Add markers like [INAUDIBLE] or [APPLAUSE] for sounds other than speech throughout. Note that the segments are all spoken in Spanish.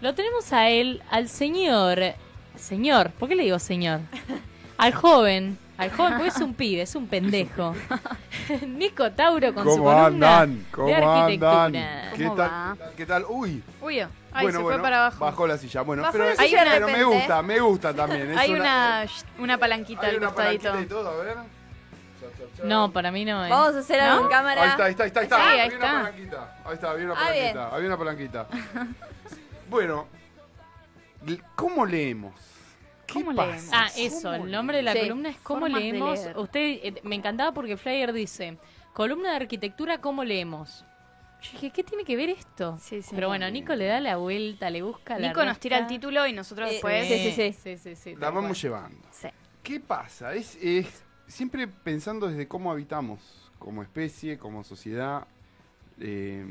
Lo tenemos a él, al señor. Señor, ¿por qué le digo señor? Al joven. Al joven, porque es un pibe, es un pendejo. [LAUGHS] Nico Tauro con su ¿Cómo columna andan? ¿Cómo de arquitectura. andan? ¿Qué ¿Cómo tal? va? ¿Qué tal? Uy. Uy, ay, bueno, se bueno, fue para abajo. Bajó la silla. Bueno, Bajó pero, la silla pero me gusta, me gusta también. Es Hay una, una, palanquita hay al una costadito. palanquita y todo, a ver. Cha, cha, cha. No, para mí no es. Vamos a hacer algo ¿No? en cámara. Ahí está, ahí está, ahí está. Ahí está. Sí, ahí había una está. palanquita. Ahí está, había una Ah, bien. palanquita. Había una palanquita. [LAUGHS] bueno, ¿cómo leemos? ¿Qué ¿Cómo pasa? leemos? Ah, eso, el nombre de la Sí, columna es ¿Cómo formas de leemos? leer. Usted, eh, me encantaba porque Flyer dice, columna de arquitectura, ¿cómo leemos? Yo dije, ¿qué tiene que ver esto? Sí, sí. Pero bueno, Nico le da la vuelta, le busca la Nico nos tira el título y nosotros Eh, después. sí, sí, sí. sí, sí, sí, La tal vamos cual. llevando. Sí. ¿Qué pasa? Es, es siempre pensando desde cómo habitamos como especie, como sociedad. eh,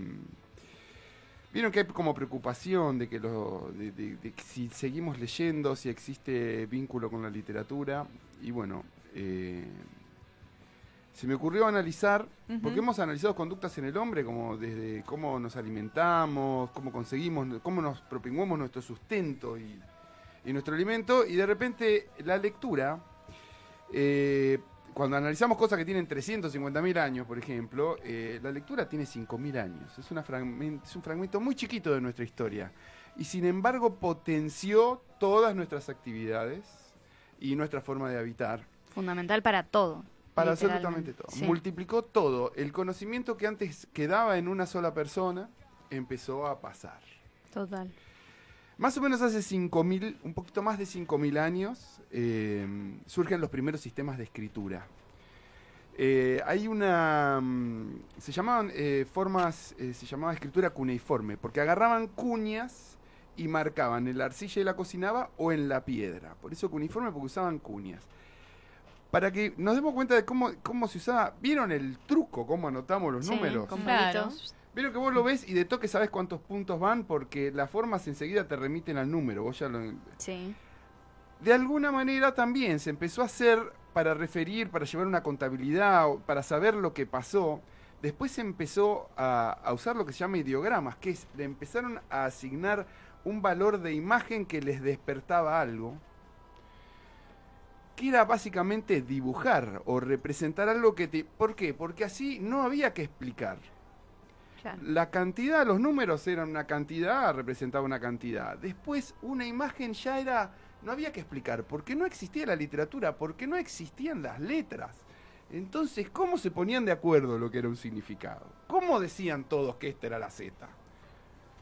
Vieron que hay como preocupación de que lo, de, de- de que si seguimos leyendo, si existe vínculo con la literatura. Y bueno, eh, se me ocurrió analizar, porque hemos analizado conductas en el hombre, como desde cómo nos alimentamos, cómo conseguimos, cómo nos propinguamos nuestro sustento y, y nuestro alimento, y de repente la lectura, eh, cuando analizamos cosas que tienen 350.000 años, por ejemplo, eh, la lectura tiene 5.000 años. Es, una es un fragmento muy chiquito de nuestra historia. Y sin embargo potenció todas nuestras actividades y nuestra forma de habitar. Fundamental para todo. Para absolutamente todo. Sí. Multiplicó todo. El conocimiento que antes quedaba en una sola persona empezó a pasar. Total. Más o menos hace 5.000, un poquito más de 5.000 años, eh, surgen los primeros sistemas de escritura. Eh, hay una... mm, se llamaban eh, formas, eh, se llamaba escritura cuneiforme, porque agarraban cuñas y marcaban en la arcilla y la cocinaba o en la piedra. Por eso cuneiforme, porque usaban cuñas. Para que nos demos cuenta de cómo, cómo se usaba, ¿vieron el truco? ¿Cómo anotamos los Sí, números? con Claro. Vieron que vos lo ves y de toque sabes cuántos puntos van porque las formas enseguida te remiten al número. Vos ya lo... Sí. De alguna manera también se empezó a hacer para referir, para llevar una contabilidad, para saber lo que pasó. Después se empezó a, a usar lo que se llama ideogramas, que es, le empezaron a asignar un valor de imagen que les despertaba algo, que era básicamente dibujar o representar algo que te... ¿Por qué? Porque así no había que explicar. Claro. La cantidad, los números eran una cantidad, representaba una cantidad. Después, una imagen ya era. No había que explicar, porque no existía la literatura, porque no existían las letras. Entonces, ¿cómo se ponían de acuerdo lo que era un significado? ¿Cómo decían todos que esta era la Z?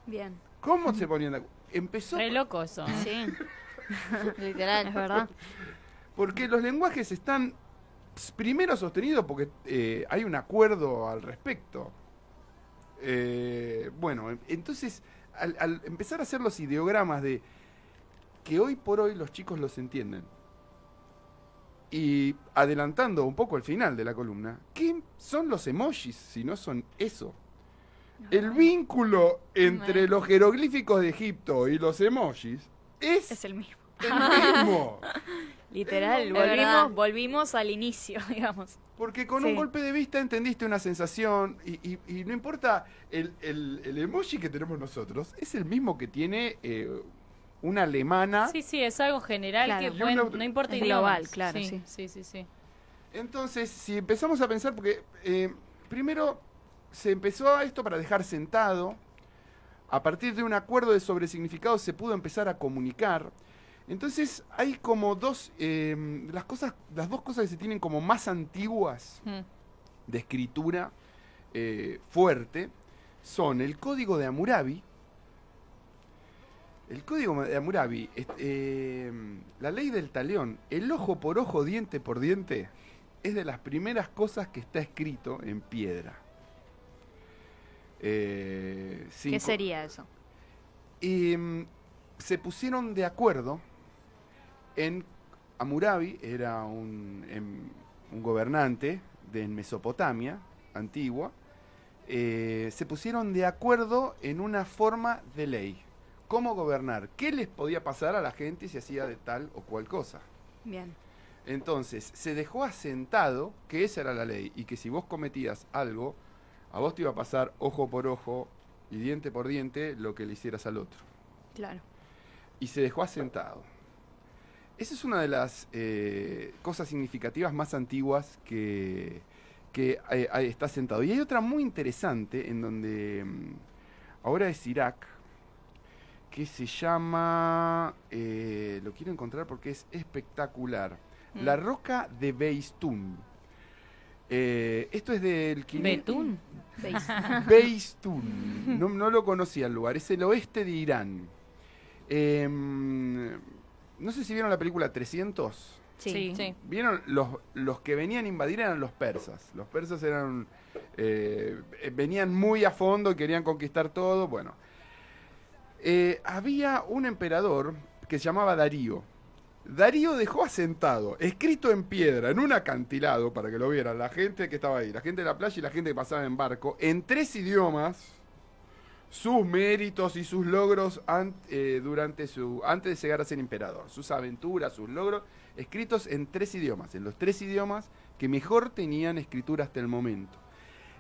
Bien. ¿Cómo se ponían de acuerdo? Empezó Re loco eso. Sí, [LAUGHS] Literal. es verdad. porque los lenguajes están primero sostenidos porque eh, hay un acuerdo al respecto. Eh, bueno, entonces al, al empezar a hacer los ideogramas de que hoy por hoy los chicos los entienden y adelantando un poco el final de la columna, ¿qué son los emojis si no son eso? El vínculo entre los jeroglíficos de Egipto y los emojis es, Es el mismo. el mismo. [LAUGHS] Literal, volvimos, volvimos al inicio, [LAUGHS] digamos. Porque con Sí. un golpe de vista entendiste una sensación y, y- y no importa, el, el- el emoji que tenemos nosotros es el mismo que tiene eh, una alemana. Sí, sí, es algo general Claro. que bueno, no importa idiomas. global, claro, sí. Sí, sí, sí. Entonces, si empezamos a pensar, porque eh, primero se empezó a esto para dejar sentado, a partir de un acuerdo de sobresignificado se pudo empezar a comunicar. Entonces hay como dos, eh, las cosas, las dos cosas que se tienen como más antiguas Mm. de escritura eh, fuerte son el código de Hammurabi. El código de Hammurabi, eh, la ley del talión, el ojo por ojo, diente por diente, es de las primeras cosas que está escrito en piedra. Eh, ¿Qué sería eso? y mm, se pusieron de acuerdo en Hammurabi, era un, em, un gobernante de Mesopotamia antigua, eh, se pusieron de acuerdo en una forma de ley. ¿Cómo gobernar? ¿Qué les podía pasar a la gente si hacía de tal o cual cosa? Bien. Entonces, se dejó asentado que esa era la ley y que si vos cometías algo, a vos te iba a pasar ojo por ojo y diente por diente lo que le hicieras al otro. Claro. y se dejó asentado. Esa es una de las eh, cosas significativas más antiguas que, que eh, está sentado. Y hay otra muy interesante en donde mm, ahora es Irak, que se llama, eh, lo quiero encontrar porque es espectacular, Mm. la roca de Beistún. Eh, esto es del... 500 Betún. [LAUGHS] Beistún. No, no lo conocía el lugar. Es el oeste de Irán. No sé si vieron la película 300. Sí. sí. Vieron los, los que venían a invadir eran los persas. Los persas eran eh, eh, venían muy a fondo y querían conquistar todo. Bueno, Eh, había un emperador que se llamaba Darío. Darío dejó asentado, escrito en piedra, en un acantilado, para que lo vieran, la gente que estaba ahí, la gente de la playa y la gente que pasaba en barco, en tres idiomas, sus méritos y sus logros eh, durante su, antes de llegar a ser emperador, sus aventuras, sus logros, escritos en tres idiomas, en los tres idiomas que mejor tenían escritura hasta el momento.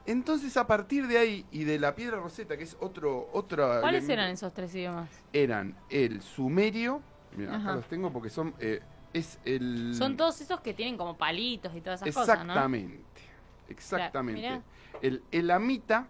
Entonces, a partir de ahí y de la piedra roseta, que es otro, otra ¿Cuáles eran esos tres idiomas? eran el sumerio, mira, acá los tengo porque son, eh, es el... Son todos esos que tienen como palitos y todas esas cosas, ¿no? Exactamente, exactamente. mirá. el elamita,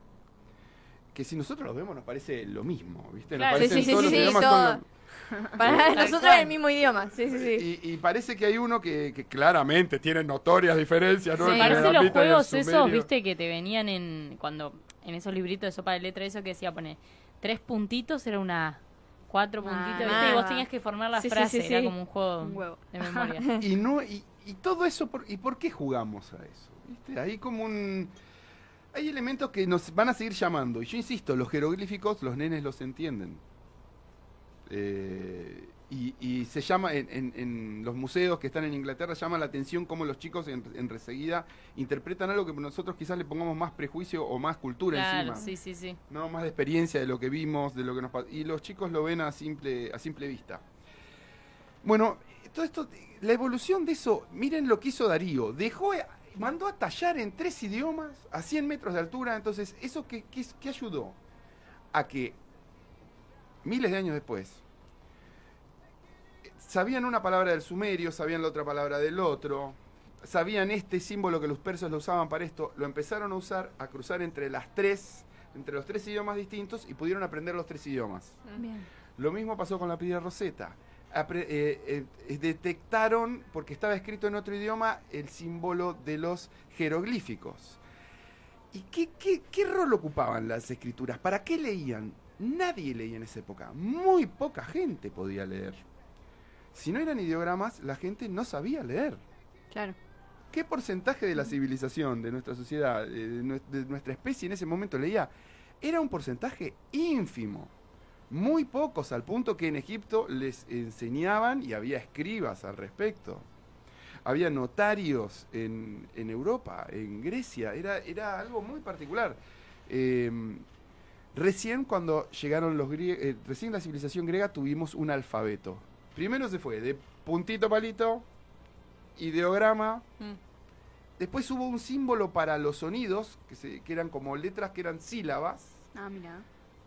que si nosotros lo vemos nos parece lo mismo, ¿viste? Nos Claro. parecen Sí, sí, todos sí, los sí, idiomas todo. [LAUGHS] Para nosotros es el mismo idioma. Sí, sí, sí. y, y parece que hay uno que, que claramente tiene notorias diferencias, ¿no? Parece los juegos esos, viste, que te venían en cuando en esos libritos de sopa de letra, eso que decía, pone tres puntitos era una cuatro Ah, puntitos, ¿viste? Y vos tenías que formar la frase, sí, era sí. como un juego, Un huevo. de [LAUGHS] memoria. Y, no, y, y todo eso, por, ¿y por qué jugamos a eso? ¿Viste? Hay como un... Hay elementos que nos van a seguir llamando. Y yo insisto, los jeroglíficos los nenes los entienden. Eh, y, y se llama, en, en- en los museos que están en Inglaterra, llama la atención cómo los chicos en, en interpretan algo que nosotros quizás le pongamos más prejuicio o más cultura claro, encima. sí, sí, sí. No, más de experiencia de lo que vimos, de lo que nos pa- Y los chicos lo ven a simple, a simple vista. Bueno, todo esto, la evolución de eso, miren lo que hizo Darío. Dejó, mandó a tallar en tres idiomas a 100 metros de altura. Entonces, ¿eso qué, qué, qué ayudó? A que miles de años después sabían una palabra del sumerio, sabían la otra palabra del otro, sabían este símbolo que los persas lo usaban para esto, lo empezaron a usar, a cruzar entre las tres, entre los tres idiomas distintos y pudieron aprender los tres idiomas. Bien. Lo mismo pasó con la piedra roseta. Eh, eh, eh, detectaron, porque estaba escrito en otro idioma, el símbolo de los jeroglíficos. ¿Y qué, qué, qué rol ocupaban las escrituras? ¿Para qué leían? Nadie leía en esa época. Muy poca gente podía leer. Si no eran ideogramas, la gente no sabía leer. Claro. ¿Qué porcentaje de la civilización, de nuestra sociedad, de nuestra especie en ese momento leía? Era un porcentaje ínfimo. Muy pocos, al punto que en Egipto les enseñaban y había escribas al respecto. Había notarios en, en Europa, en Grecia. Era, era algo muy particular. Eh, recién cuando llegaron los griegos, recién la civilización griega tuvimos un alfabeto. Primero se fue de puntito palito, ideograma, Mm. Después hubo un símbolo para los sonidos, que, se- que eran como letras que eran sílabas, Ah, mira.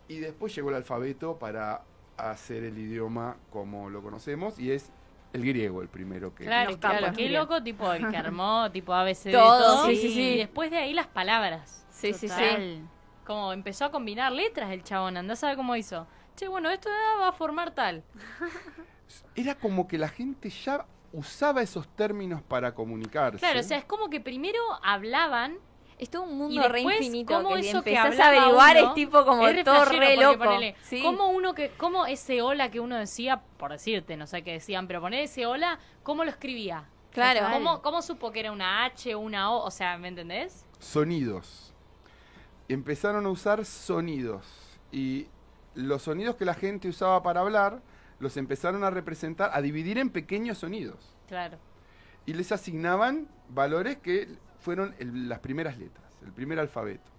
Y después llegó el alfabeto para hacer el idioma como lo conocemos, y es el griego el primero que... Claro, Los claro, qué loco, tipo el que armó, [LAUGHS] tipo ABC Todo, todo. sí, sí, sí. Y después de ahí las palabras. Sí, sí, sí. Total. Como empezó a combinar letras el chabón, andá a saber cómo hizo. Che, bueno, esto va a formar tal. [LAUGHS] Era como que la gente ya usaba esos términos para comunicarse. Claro, o sea, es como que primero hablaban Es todo un y mundo re infinito cómo que eso que empezás a averiguar uno es tipo como es todo re loco. ponele, Sí. ¿Cómo uno que, cómo ese hola que uno decía, por decirte, no sé qué decían, pero poner ese hola, ¿cómo lo escribía? Claro. ¿Cómo, ¿Cómo supo que era una H, una O? O sea, ¿me entendés? Sonidos. Empezaron a usar sonidos. Y los sonidos que la gente usaba para hablar, los empezaron a representar, a dividir en pequeños sonidos. Claro. y les asignaban valores que fueron el- las primeras letras, el primer alfabeto.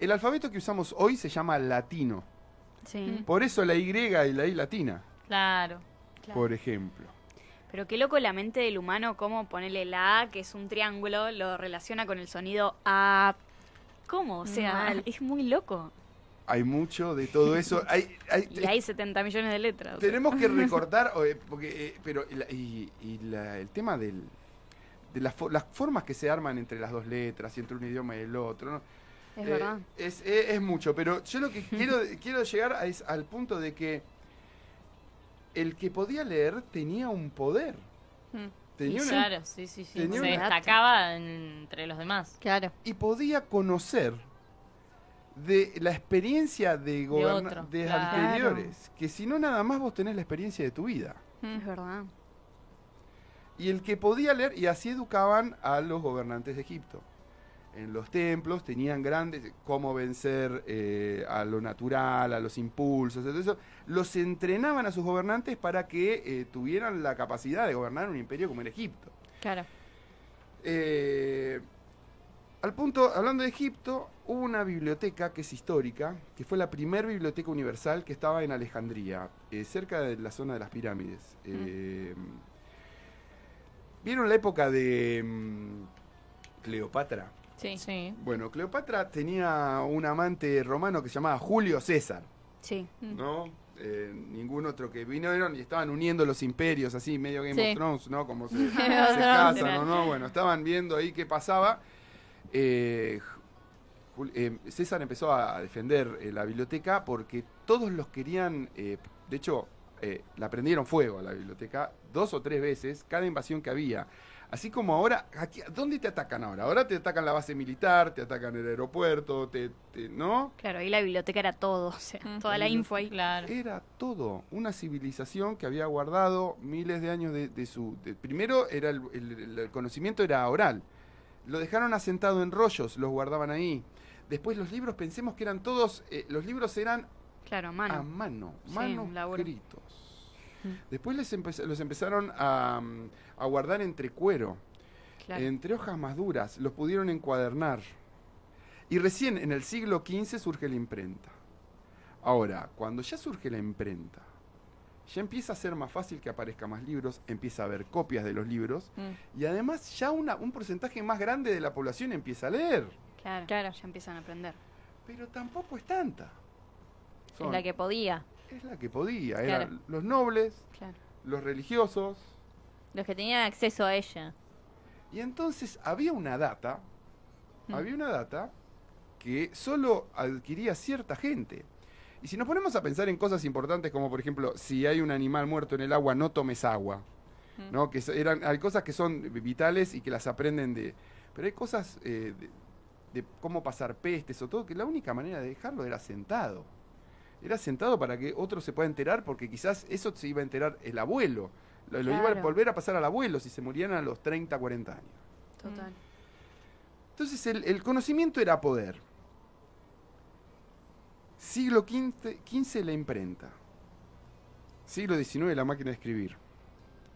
El alfabeto que usamos hoy se llama latino. Sí. Por eso la Y y la I latina, Claro. Claro. por ejemplo. Pero qué loco la mente del humano, cómo ponerle la A, que es un triángulo, lo relaciona con el sonido A. ¿Cómo? O sea, Mal. es muy loco. hay mucho de todo eso. [LAUGHS] Hay, hay- Y hay 70 millones de letras. o sea. tenemos que [LAUGHS] recortar, o, eh, porque, eh, pero y, la- y- y la- el tema del, de las, fo- las formas que se arman entre las dos letras y entre un idioma y el otro, ¿no? Es Eh, verdad. Es, es- es mucho, pero yo lo que [LAUGHS] quiero, quiero llegar a es al punto de que el que podía leer tenía un poder. Mm. Tenía una- Claro, sí, sí, sí. tenía Se destacaba entre los demás. Claro. y podía conocer de la experiencia de, otro, de claro. anteriores, que si no nada más vos tenés la experiencia de tu vida. Es verdad. Y el que podía leer, y así educaban a los gobernantes de Egipto. En los templos tenían grandes, cómo vencer eh, a lo natural, a los impulsos, todo eso. Los entrenaban a sus gobernantes para que eh, tuvieran la capacidad de gobernar un imperio como en Egipto. Claro. Eh, al punto, hablando de Egipto, hubo una biblioteca que es histórica, que fue la primera biblioteca universal que estaba en Alejandría, cerca de la zona de las pirámides. ¿Vieron la época de mm, Cleopatra? Sí. Sí. Bueno, Cleopatra tenía un amante romano que se llamaba Julio César, Sí. ¿no? Eh, ningún otro que vinieron y estaban uniendo los imperios así, medio Game Sí. of Thrones, ¿no? Como se, [LAUGHS] casan, era. ¿o no? Bueno, estaban viendo ahí qué pasaba. Eh, eh, César empezó a defender eh, la biblioteca porque todos los querían, eh, de hecho, eh, la prendieron fuego a la biblioteca dos o tres veces, cada invasión que había. Así como ahora, aquí, ¿dónde te atacan ahora? Ahora te atacan la base militar, te atacan el aeropuerto, te, te- ¿no? Claro, ahí la biblioteca era todo. O sea, Mm. toda la info ahí. Claro. Era todo, una civilización que había guardado miles de años de, de su... de- primero era el, el- el conocimiento era oral, lo dejaron asentado en rollos, los guardaban ahí. Después los libros, pensemos que eran todos, eh, los libros eran Claro, a mano. mano, Sí, laburo. Después les empe- los empezaron a, mm, a guardar entre cuero, Claro. entre hojas más duras, los pudieron encuadernar. Y recién en el siglo XV surge la imprenta. Ahora, cuando ya surge la imprenta, ya empieza a ser más fácil que aparezcan más libros, empieza a haber copias de los libros Mm. y además ya una- un porcentaje más grande de la población empieza a leer. Claro, Claro. ya empiezan a aprender. Pero tampoco es tanta. Es la que podía. es la que podía. Claro. Eran los nobles, Claro. los religiosos, Los que tenían acceso a ella. Y entonces había una data, Mm. había una data que solo adquiría cierta gente. Y si nos ponemos a pensar en cosas importantes como por ejemplo, si hay un animal muerto en el agua, no tomes agua. Mm. ¿no? Que eran, hay cosas que son vitales y que las aprenden de... Pero hay cosas eh, de, de cómo pasar pestes o todo, que la única manera de dejarlo era sentado. Era sentado para que otro se pueda enterar, porque quizás eso se iba a enterar el abuelo. Lo, lo iba a volver a pasar al abuelo si se morían a los 30, 40 años. Total. Entonces el, el conocimiento era poder. Siglo XV, XV la imprenta. Siglo XIX la máquina de escribir.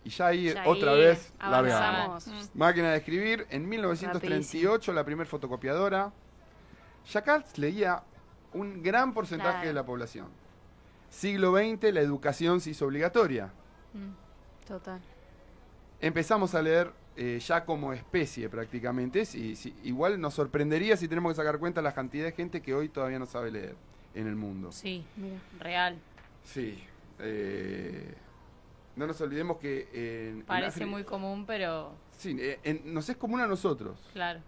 Y ya ahí Ya otra ahí vez la veamos. Mm. Máquina de escribir, en 1938 la primer fotocopiadora. Acá leía un gran porcentaje Claro. de la población. Siglo XX la educación se hizo obligatoria. Mm. Total. Empezamos a leer eh, ya como especie prácticamente. Si, si- igual nos sorprendería si tenemos que sacar cuenta la cantidad de gente que hoy todavía no sabe leer en el mundo. Sí, Mira. real. Sí. eh, no nos olvidemos que en, en Parece muy común, pero Sí, eh, en- nos es común a nosotros. claro.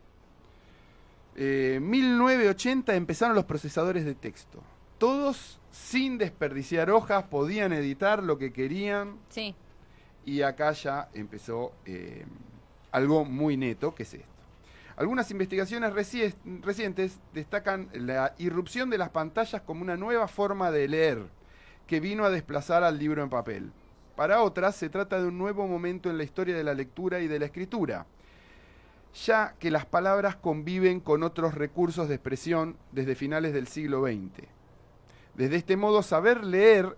Eh, 1980 empezaron los procesadores de texto. Todos sin desperdiciar hojas podían editar lo que querían Sí. y acá ya empezó eh, algo muy neto, que es esto. Algunas investigaciones reci- recientes destacan la irrupción de las pantallas como una nueva forma de leer que vino a desplazar al libro en papel. Para otras se trata de un nuevo momento en la historia de la lectura y de la escritura, ya que las palabras conviven con otros recursos de expresión desde finales del siglo XX. Desde este modo, saber leer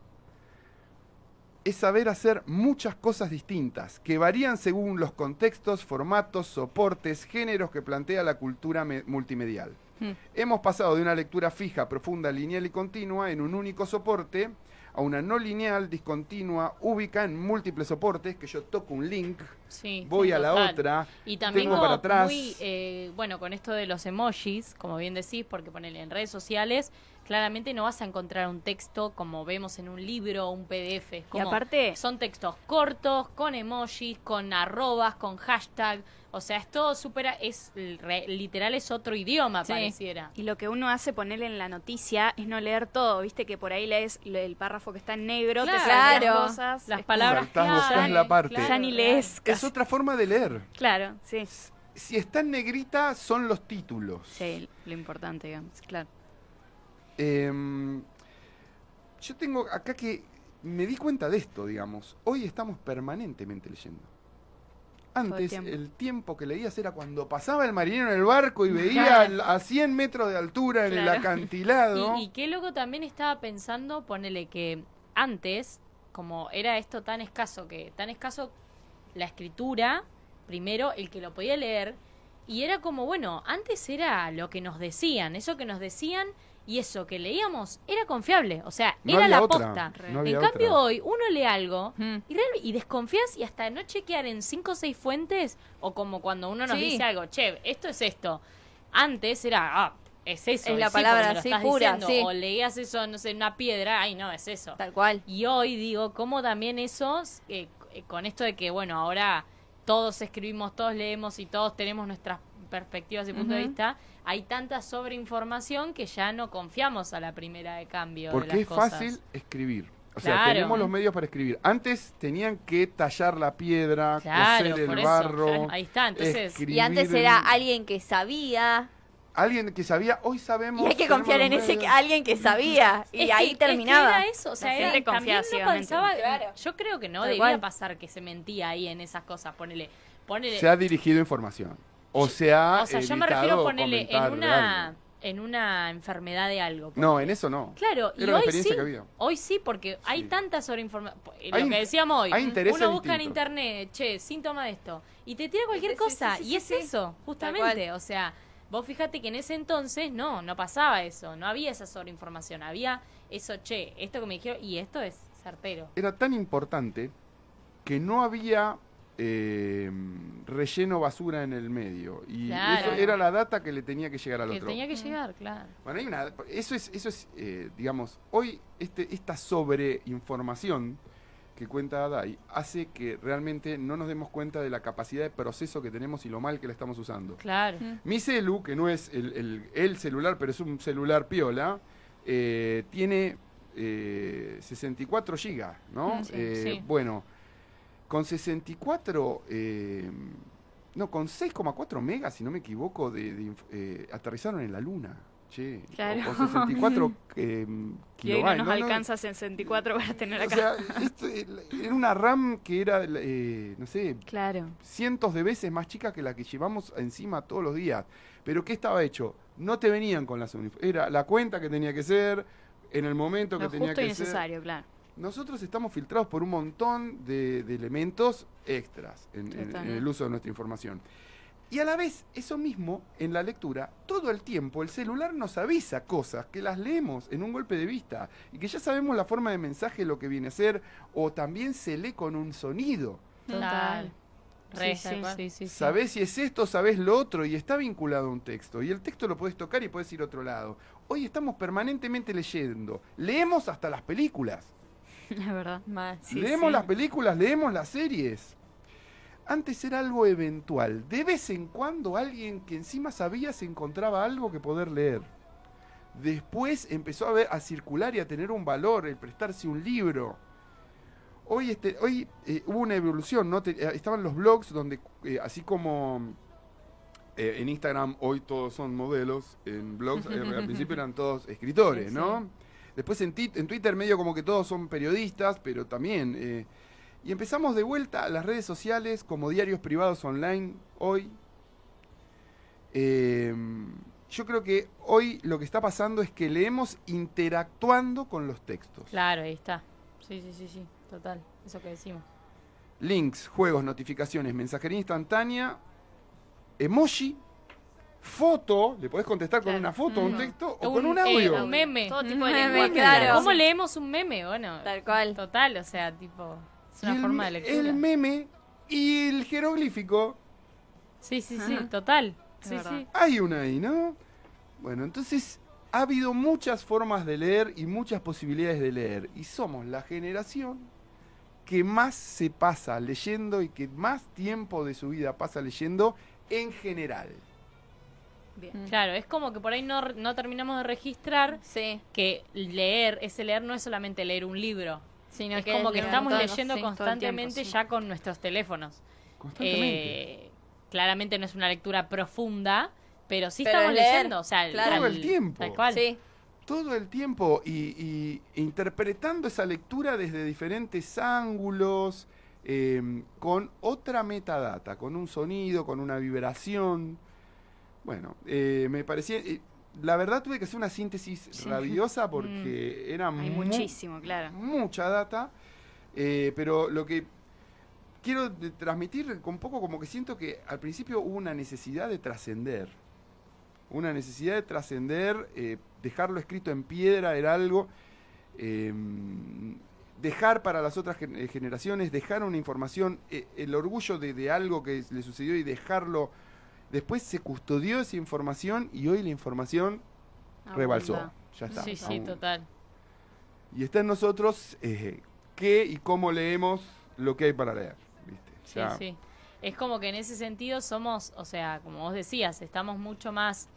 es saber hacer muchas cosas distintas, que varían según los contextos, formatos, soportes, géneros que plantea la cultura me- multimedial. Mm. Hemos pasado de una lectura fija, profunda, lineal y continua en un único soporte a una no lineal, discontinua, ubica en múltiples soportes, que yo toco un link, Sí, voy sí, a la total. otra, Y también tengo para atrás. muy, eh, bueno, con esto de los emojis, como bien decís, porque ponele en redes sociales, claramente no vas a encontrar un texto como vemos en un libro o un PDF. Y aparte, son textos cortos, con emojis, con arrobas, con hashtag. O sea, es todo súper... Es, re- literal es otro idioma, Sí. pareciera. y lo que uno hace ponerle en la noticia es no leer todo, viste que por ahí lees el párrafo que está en negro, te Claro. saltan Claro. cosas. Las es palabras Saltás, clave, la parte. claro, Ya ni claro. lees. Es otra forma de leer. Claro, sí. Si está en negrita, son los títulos. Sí, lo importante, digamos, claro. Em, yo tengo acá que me di cuenta de esto, digamos. Hoy estamos permanentemente leyendo. Antes, tiempo. el tiempo que leías era cuando pasaba el marinero en el barco y veía al- a 100 metros de altura en el acantilado. Y, y qué loco también estaba pensando, ponele que antes, como era esto tan escaso, que tan escaso la escritura, primero el que lo podía leer, y era como, bueno, antes era lo que nos decían, eso que nos decían y eso que leíamos era confiable, o sea, No era la otra, posta. no en cambio otra. hoy uno lee algo Mm. y, real- y desconfías y hasta no chequear en cinco o seis fuentes o como cuando uno nos Sí. dice algo, che, esto es esto. Antes era, ah, es eso. Es la sí, palabra así, pura, diciendo. sí. O leías eso, no sé, una piedra, ay, no, es eso. Tal cual. Y hoy digo, como también esos, eh, eh, con esto de que, bueno, ahora todos escribimos, todos leemos y todos tenemos nuestras perspectivas y punto de Ujú. vista, hay tanta sobreinformación que ya no confiamos a la primera de cambio. de Porque las es cosas. fácil escribir. O sea, Claro. tenemos los medios para escribir. Antes tenían que tallar la piedra, Claro, coser el eso. barro. Ahí está, entonces. escribir Y antes en- era alguien que sabía. Alguien que sabía, hoy sabemos. Y hay que confiar en ese que- alguien que sabía. [LAUGHS] Y Es que- ahí es que terminaba. era eso, o sea, era- también no pensaba, Claro. yo creo que no debía pasar que se mentía ahí en esas cosas, ponele, ponele, Se ha dirigido información. O se ha. o sea, yo me refiero ponele en comentar de una algo. en una enfermedad de algo. No, en eso no. Claro, y Era hoy experiencia sí, que había. hoy sí, porque hay Sí. tanta sobreinformación. Hay Lo que decíamos hoy, hay intereses uno busca en internet, che, síntoma de esto, y te tira cualquier Sí, cosa, sí, sí, y es sí. eso, justamente, o sea, vos fíjate que en ese entonces no, no pasaba eso, no había esa sobreinformación, había eso, che, esto que me dijeron, y esto es certero. Era tan importante que no había eh, relleno basura en el medio. Y Claro. eso era la data que le tenía que llegar al Que otro. tenía que llegar, claro. Bueno, hay una, eso es, eso es eh, digamos, hoy este, esta sobreinformación que cuenta Adai hace que realmente no nos demos cuenta de la capacidad de proceso que tenemos y lo mal que la estamos usando. Claro. Mi celu, que no es el, el- el celular, pero es un celular piola, eh, tiene eh, 64 gigas, ¿no? Mm, sí, Eh, sí. Bueno, con 64, eh, no, con 6,4 megas, si no me equivoco, de, de eh, aterrizaron en la luna. Che, Claro. o con 64 eh, Y hoy [LAUGHS] no kilobytes. nos ¿no? No, alcanza 64 para tener o acá. sea, esto, eh, era una RAM que era, eh, no sé, claro. cientos de veces más chica que la que llevamos encima todos los días. Pero ¿qué estaba hecho? No te venían con las uniformes. Era la cuenta que tenía que ser, en el momento que tenía justo y que ser. necesario, claro. Nosotros estamos filtrados por un montón de, de elementos extras en, en- Total. en el uso de nuestra información. Y a la vez, eso mismo, en la lectura, todo el tiempo el celular nos avisa cosas que las leemos en un golpe de vista y que ya sabemos la forma de mensaje, lo que viene a ser, o también se lee con un sonido. Total. Re, sí, sí, sí. Sabés si es esto, sabés lo otro y está vinculado a un texto. Y el texto lo puedes tocar y puedes ir a otro lado. Hoy estamos permanentemente leyendo. Leemos hasta las películas. [LAUGHS] Es verdad. Más. Sí, leemos sí. las películas, leemos las series. Antes era algo eventual. De vez en cuando alguien que encima sabía se encontraba algo que poder leer. Después empezó a, ver, a circular y a tener un valor el prestarse un libro. Hoy, este, hoy eh, hubo una evolución, ¿no? Te- eh, estaban los blogs donde, eh, así como eh, en Instagram hoy todos son modelos, en blogs eh, al principio eran [LAUGHS] todos escritores, Sí, ¿no? sí. Después en, en Twitter medio como que todos son periodistas, pero también... eh, y empezamos de vuelta a las redes sociales como diarios privados online hoy. Eh, yo creo que hoy lo que está pasando es que leemos interactuando con los textos. Claro, ahí está. Sí, sí, sí, sí, total. Eso que decimos. Links, juegos, notificaciones, mensajería instantánea, emoji, foto, le podés contestar con Claro. una foto, un Mm. texto o Un, con un eh, audio. un meme. Todo tipo de meme, claro. ¿Cómo leemos un meme? Bueno, Tal cual. total, o sea, tipo, es una el, forma de lectura. el meme y el jeroglífico, Sí, sí, sí, Ajá. total. Sí, sí. hay una ahí, ¿no? Bueno, entonces ha habido muchas formas de leer y muchas posibilidades de leer. Y somos la generación que más se pasa leyendo y que más tiempo de su vida pasa leyendo en general. Bien. Claro, es como que por ahí no, no terminamos de registrar Sí. que leer, ese leer no es solamente leer un libro. Sino es como que es estamos todo, leyendo sí, constantemente tiempo, sí. ya con nuestros teléfonos. Constantemente. Eh, claramente no es una lectura profunda, pero sí Pero estamos leer, leyendo. O sea, claro. Todo el tiempo. Tal cual. Sí. todo el tiempo y, y interpretando esa lectura desde diferentes ángulos, eh, con otra metadata, con un sonido, con una vibración. Bueno, eh, me parecía... eh, la verdad tuve que hacer una síntesis Sí. rabiosa [LAUGHS] porque era Hay mu- muchísimo, claro. mucha data, eh, pero lo que quiero transmitir un poco como que siento que al principio hubo una necesidad de trascender, una necesidad de trascender, eh, dejarlo escrito en piedra era algo, eh, dejar para las otras gen- generaciones, dejar una información, el orgullo de, de algo que le sucedió y dejarlo, después se custodió esa información y hoy la información rebalsó, Abunda. ya está. Sí, sí, aún. total. Y está en nosotros eh, qué y cómo leemos lo que hay para leer. ¿viste? Sí, Ya- sí. Es como que en ese sentido somos, o sea, como vos decías, estamos mucho más,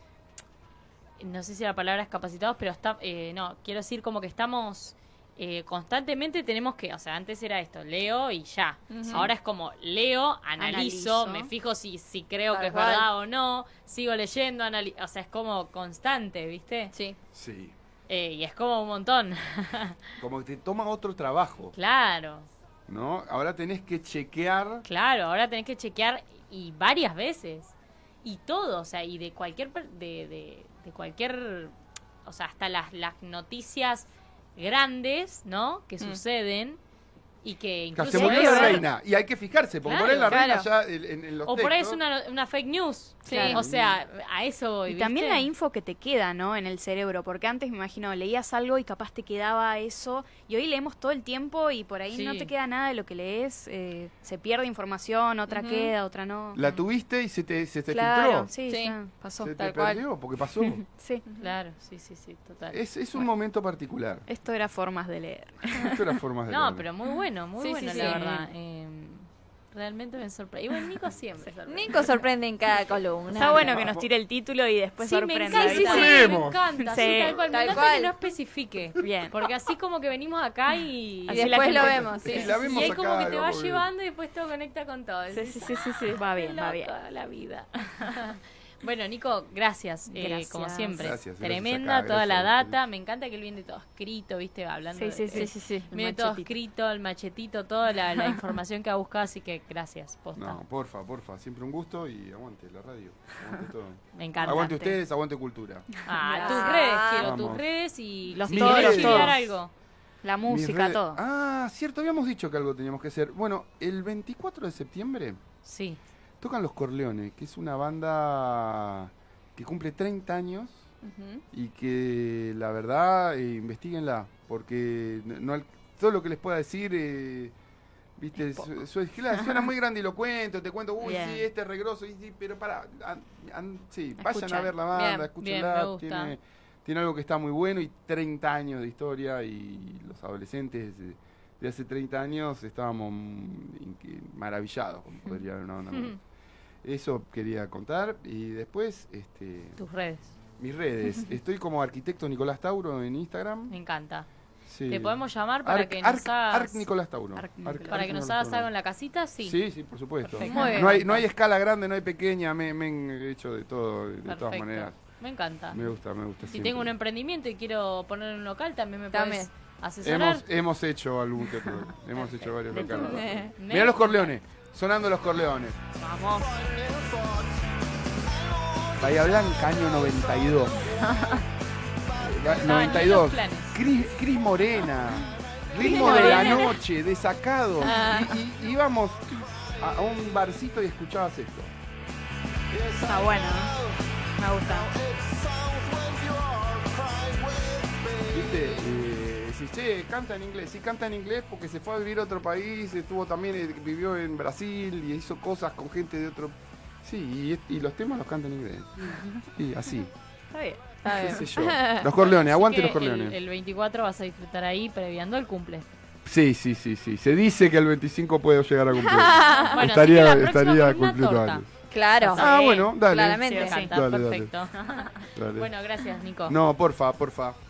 no sé si la palabra es capacitados, pero está, eh, no, quiero decir como que estamos eh, constantemente tenemos que, o sea, antes era esto, leo y ya. Ahora es como leo, analizo, Analizo. me fijo si, si creo Tal que es verdad o no, sigo leyendo, anali- o sea, es como constante, ¿viste? Sí. Sí. Eh, y es como un montón. [LAUGHS] Como que te toma otro trabajo, claro. ¿no? Ahora tenés que chequear. Claro, ahora tenés que chequear y varias veces. Y todo, o sea, y de cualquier per- de, de, de cualquier o sea, hasta las, las noticias grandes, ¿no? Que Mm. suceden y que que incluso se murió la reina. Y hay que fijarse, porque por ahí la Claro, reina claro. ya en, en- los o por ahí es una, una fake news. Sí. O sea, a eso voy, Y también ¿viste? la info que te queda, ¿no? En el cerebro, porque antes me imagino leías algo y capaz te quedaba eso, y hoy leemos todo el tiempo y por ahí Sí. no te queda nada de lo que lees, eh, se pierde información, otra Ujú. queda, otra no. La tuviste y se te, se te claro, filtró. sí, Sí. ya pasó. se te tal cual. perdió, porque pasó. [LAUGHS] Sí, Claro, sí, sí, sí, total. es es un momento particular. esto era formas de leer. Esto era formas de No, leer. pero muy bueno, muy Sí, bueno, sí, la sí. verdad. Eh, realmente me sorprende. Y bueno, Nico siempre [LAUGHS] sorprende. Nico sorprende en cada columna. Está bueno que nos tire el título y después Sí, me encanta, sí, me encanta. Sí, Sí, tal cual. Me tal encanta cual. que no especifique. Bien. Porque así como que venimos acá y... Y Así la después lo vemos. Sí. Sí, la vemos y ahí acá, como que te va llevando y después todo conecta con todo. Sí, sí, sí, sí, sí, va "Ah, bien, va bien. la vida. [LAUGHS] bueno, Nico, gracias, eh, como siempre. Gracias, gracias Tremenda acá, toda la data. Me encanta que él viene todo escrito, viste, hablando Sí, sí, de- sí, sí, sí. Viene todo escrito, el machetito, toda la, la [LAUGHS] información que ha buscado, así que gracias, posta. No, porfa, porfa. Siempre un gusto y aguante la radio. Aguante todo. [LAUGHS] Me encanta. Aguante ustedes, aguante cultura. Ah, tus redes, quiero Vamos. tus redes y Los ¿Querés todos. algo. La música, redes- todo. Ah, cierto, habíamos dicho que algo teníamos que hacer. Bueno, el 24 de septiembre Sí. Tocan Los Corleones, que es una banda que cumple 30 años y que la verdad, eh, investiguenla, porque no, no todo lo que les pueda decir, eh, viste, su- su- claro, suena muy grandilocuente, te cuento, uy, Bien. sí, este es regroso, y sí, pero para, sí, vayan a ver la banda, escúchenla, tiene, tiene algo que está muy bueno y 30 años de historia y los adolescentes de, de hace 30 años estábamos mm, maravillados, como podría haber una [LAUGHS] Eso quería contar y después, este, Tus redes. mis redes. [LAUGHS] Estoy como arquitecto Nicolás Tauro en Instagram. Me encanta. Sí. Te podemos llamar para Arc, que nos Arc- hagas Arc Nicolás Tauro. Arc Arc- Nicolás. para Arc que nos hagas algo en la casita, sí. Sí, sí, por supuesto. No hay, no hay escala grande, no hay pequeña, me, me he hecho de todo, de todas maneras. Me encanta. Me gusta, me gusta. si siempre. tengo un emprendimiento y quiero poner un local, también me puedes asesorar. hemos, hemos hecho algún que [LAUGHS] hemos hecho varios locales. [LAUGHS] Mirá los Corleones, sonando los Corleones. Vamos. Bahía Blanca, año 92. [LAUGHS] La- Estaban 92. los planes. Cris, Cris Morena. Ritmo de la noche, desacados. Ah. Y, y- íbamos a, un barcito y escuchabas esto. Está bueno. ¿no? Me gusta. ¿Viste? Decís, che, canta en inglés. Sí, canta en inglés porque se fue a vivir a otro país, estuvo también, eh, vivió en Brasil y hizo cosas con gente de otro. Sí, y, y los temas los canta en inglés. Sí, así. Está bien. Está qué bien. sé yo. [LAUGHS] Los Corleones, aguante los Corleones. El, el 24 vas a disfrutar ahí previando el cumple. Sí, sí, sí, sí. Se dice que el 25 puedo llegar a cumplir. [LAUGHS] Bueno, estaría estaría cumpliendo años. Claro. Ah, bueno, dale. claramente. Sí, Dale, dale. perfecto. Dale. [LAUGHS] bueno, gracias, Nico. No, porfa, porfa.